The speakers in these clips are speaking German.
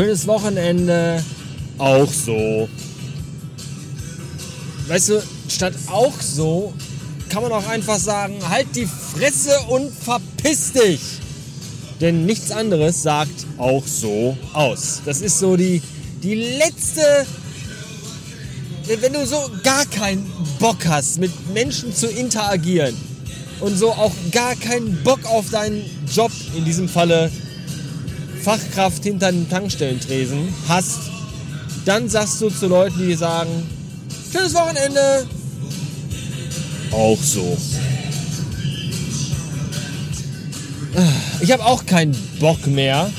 schönes Wochenende. Auch so. Weißt du, statt auch so kann man auch einfach sagen, halt die Fresse und verpiss dich. Denn nichts anderes sagt auch so aus. Das ist so die, die letzte wenn du so gar keinen Bock hast, mit Menschen zu interagieren und so auch gar keinen Bock auf deinen Job, in diesem Falle Fachkraft hinter den Tankstellentresen, hast, dann sagst du zu Leuten, die sagen, schönes Wochenende. Auch so. Ich habe auch keinen Bock mehr.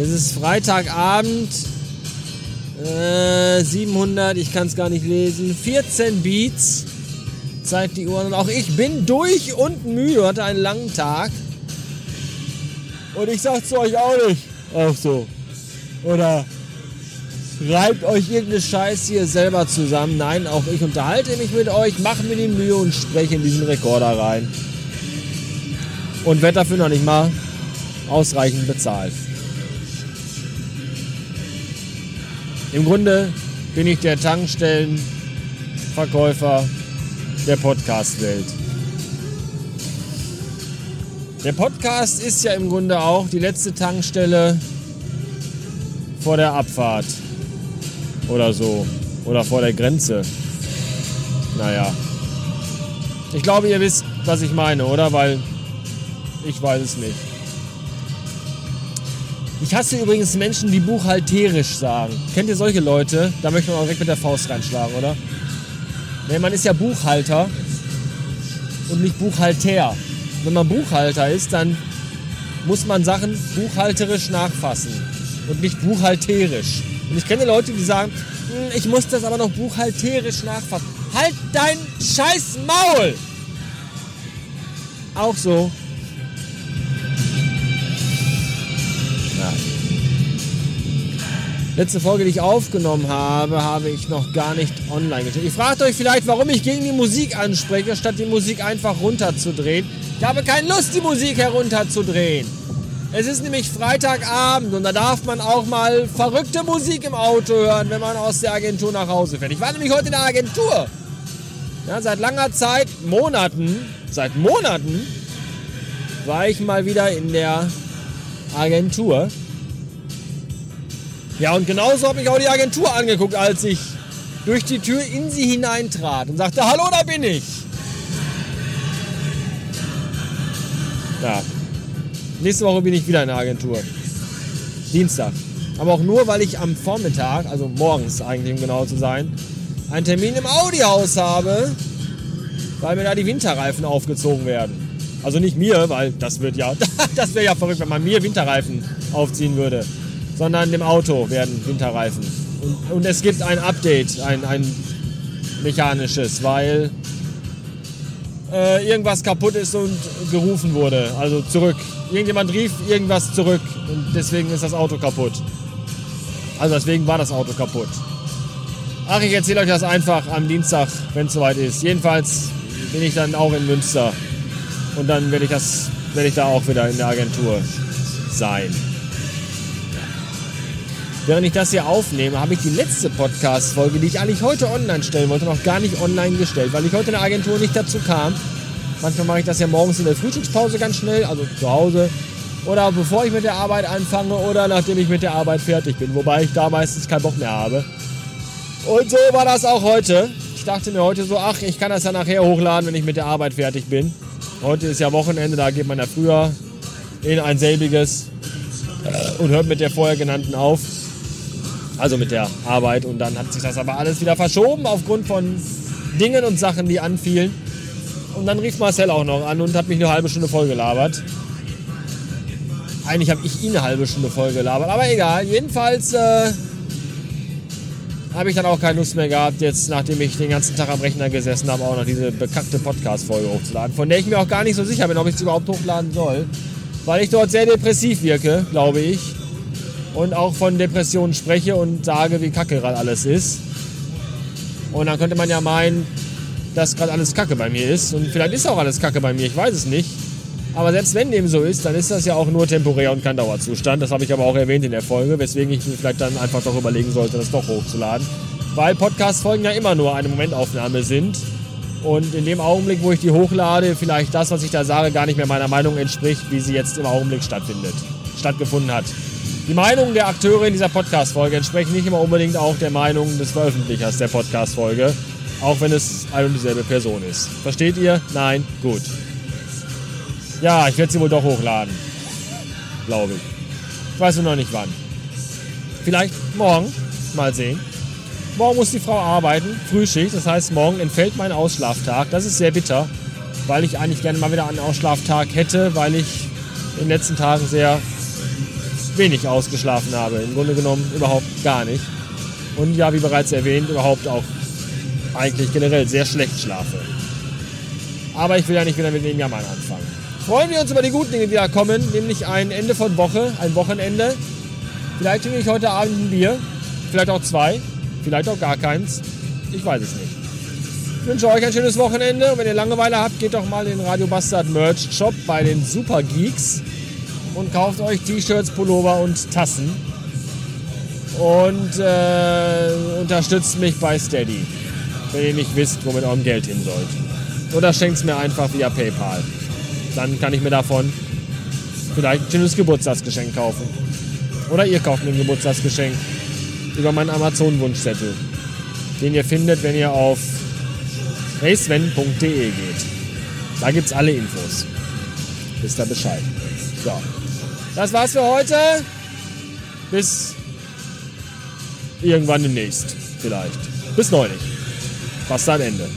Es ist Freitagabend. Äh, 700, ich kann es gar nicht lesen. 14 Beats. Zeigt die Uhr. Und auch ich bin durch und müde. Hatte einen langen Tag. Und ich sag's zu euch auch nicht. Auch so. Oder reibt euch irgendeine Scheiße hier selber zusammen. Nein, auch ich unterhalte mich mit euch, mache mir die Mühe und spreche in diesen Rekorder rein. Und werde dafür noch nicht mal ausreichend bezahlt. Im Grunde bin ich der Tankstellenverkäufer der Podcast-Welt. Der Podcast ist ja im Grunde auch die letzte Tankstelle vor der Abfahrt. Oder so. Oder vor der Grenze. Naja. Ich glaube, ihr wisst, was ich meine, oder? Weil ich weiß es nicht. Ich hasse übrigens Menschen, die buchhalterisch sagen. Kennt ihr solche Leute? Da möchte man auch direkt mit der Faust reinschlagen, oder? Nee, man ist ja Buchhalter und nicht Buchhalter. Wenn man Buchhalter ist, dann muss man Sachen buchhalterisch nachfassen und nicht buchhalterisch. Und ich kenne Leute, die sagen, hm, ich muss das aber noch buchhalterisch nachfassen. Halt dein scheiß Maul! Auch so. Letzte Folge, die ich aufgenommen habe, habe ich noch gar nicht online gestellt. Ihr fragt euch vielleicht, warum ich gegen die Musik anspreche, statt die Musik einfach runterzudrehen. Ich habe keine Lust, die Musik herunterzudrehen. Es ist nämlich Freitagabend und da darf man auch mal verrückte Musik im Auto hören, wenn man aus der Agentur nach Hause fährt. Ich war nämlich heute in der Agentur. Ja, seit langer Zeit, Monaten, seit Monaten, war ich mal wieder in der Agentur. Ja, und genauso habe ich auch die Agentur angeguckt, als ich durch die Tür in sie hineintrat und sagte, hallo, da bin ich. Ja. Nächste Woche bin ich wieder in der Agentur. Dienstag. Aber auch nur, weil ich am Vormittag, also morgens eigentlich, um genau zu sein, einen Termin im Audi-Haus habe, weil mir da die Winterreifen aufgezogen werden. Also nicht mir, weil das wird ja, das wäre ja verrückt, wenn man mir Winterreifen aufziehen würde sondern dem Auto werden Winterreifen. Und, und es gibt ein Update, ein, ein mechanisches, weil äh, irgendwas kaputt ist und gerufen wurde. Also zurück. Irgendjemand rief irgendwas zurück und deswegen ist das Auto kaputt. Also deswegen war das Auto kaputt. Ach, ich erzähle euch das einfach am Dienstag, wenn es soweit ist. Jedenfalls bin ich dann auch in Münster. Und dann werde ich, das, werde ich da auch wieder in der Agentur sein. Während ich das hier aufnehme, habe ich die letzte Podcast-Folge, die ich eigentlich heute online stellen wollte, noch gar nicht online gestellt, weil ich heute in der Agentur nicht dazu kam. Manchmal mache ich das ja morgens in der Frühstückspause ganz schnell, also zu Hause. Oder bevor ich mit der Arbeit anfange oder nachdem ich mit der Arbeit fertig bin, wobei ich da meistens keinen Bock mehr habe. Und so war das auch heute. Ich dachte mir heute so, ach, ich kann das ja nachher hochladen, wenn ich mit der Arbeit fertig bin. Heute ist ja Wochenende, da geht man ja früher in ein selbiges und hört mit der vorher genannten auf also mit der Arbeit. Und dann hat sich das aber alles wieder verschoben aufgrund von Dingen und Sachen, die anfielen. Und dann rief Marcel auch noch an und hat mich eine halbe Stunde voll gelabert. Eigentlich habe ich ihn eine halbe Stunde voll gelabert, aber egal. Jedenfalls äh, habe ich dann auch keine Lust mehr gehabt, jetzt nachdem ich den ganzen Tag am Rechner gesessen habe, auch noch diese bekackte Podcast-Folge hochzuladen, von der ich mir auch gar nicht so sicher bin, ob ich sie überhaupt hochladen soll. Weil ich dort sehr depressiv wirke, glaube ich und auch von Depressionen spreche und sage, wie kacke gerade alles ist. Und dann könnte man ja meinen, dass gerade alles kacke bei mir ist. Und vielleicht ist auch alles kacke bei mir, ich weiß es nicht. Aber selbst wenn dem so ist, dann ist das ja auch nur temporär und kein Dauerzustand. Das habe ich aber auch erwähnt in der Folge, weswegen ich mir vielleicht dann einfach doch überlegen sollte, das doch hochzuladen. Weil Podcast-Folgen ja immer nur eine Momentaufnahme sind. Und in dem Augenblick, wo ich die hochlade, vielleicht das, was ich da sage, gar nicht mehr meiner Meinung entspricht, wie sie jetzt im Augenblick stattfindet, stattgefunden hat. Die Meinungen der Akteure in dieser Podcast-Folge entsprechen nicht immer unbedingt auch der Meinung des Veröffentlichers der Podcast-Folge, auch wenn es eine und dieselbe Person ist. Versteht ihr? Nein? Gut. Ja, ich werde sie wohl doch hochladen. Glaube ich. Ich weiß nur noch nicht wann. Vielleicht morgen. Mal sehen. Morgen muss die Frau arbeiten, Frühschicht. Das heißt, morgen entfällt mein Ausschlaftag. Das ist sehr bitter, weil ich eigentlich gerne mal wieder einen Ausschlaftag hätte, weil ich in den letzten Tagen sehr wenig ausgeschlafen habe. Im Grunde genommen überhaupt gar nicht. Und ja, wie bereits erwähnt, überhaupt auch eigentlich generell sehr schlecht schlafe. Aber ich will ja nicht wieder mit dem Jammern anfangen. Freuen wir uns über die guten Dinge, die da kommen, nämlich ein Ende von Woche, ein Wochenende. Vielleicht trinke ich heute Abend ein Bier, vielleicht auch zwei, vielleicht auch gar keins. Ich weiß es nicht. Ich wünsche euch ein schönes Wochenende und wenn ihr Langeweile habt, geht doch mal in den Radio Bastard Merch Shop bei den Super Geeks und kauft euch T-Shirts, Pullover und Tassen. Und äh, unterstützt mich bei Steady, wenn ihr nicht wisst, wo mit eurem Geld hin sollt. Oder schenkt es mir einfach via PayPal. Dann kann ich mir davon vielleicht ein schönes Geburtstagsgeschenk kaufen. Oder ihr kauft mir ein Geburtstagsgeschenk über meinen Amazon-Wunschzettel, den ihr findet, wenn ihr auf raceven.de geht. Da gibt es alle Infos. Wisst ihr Bescheid. So. Das war's für heute. Bis irgendwann demnächst. Vielleicht. Bis neulich. Fast ein Ende.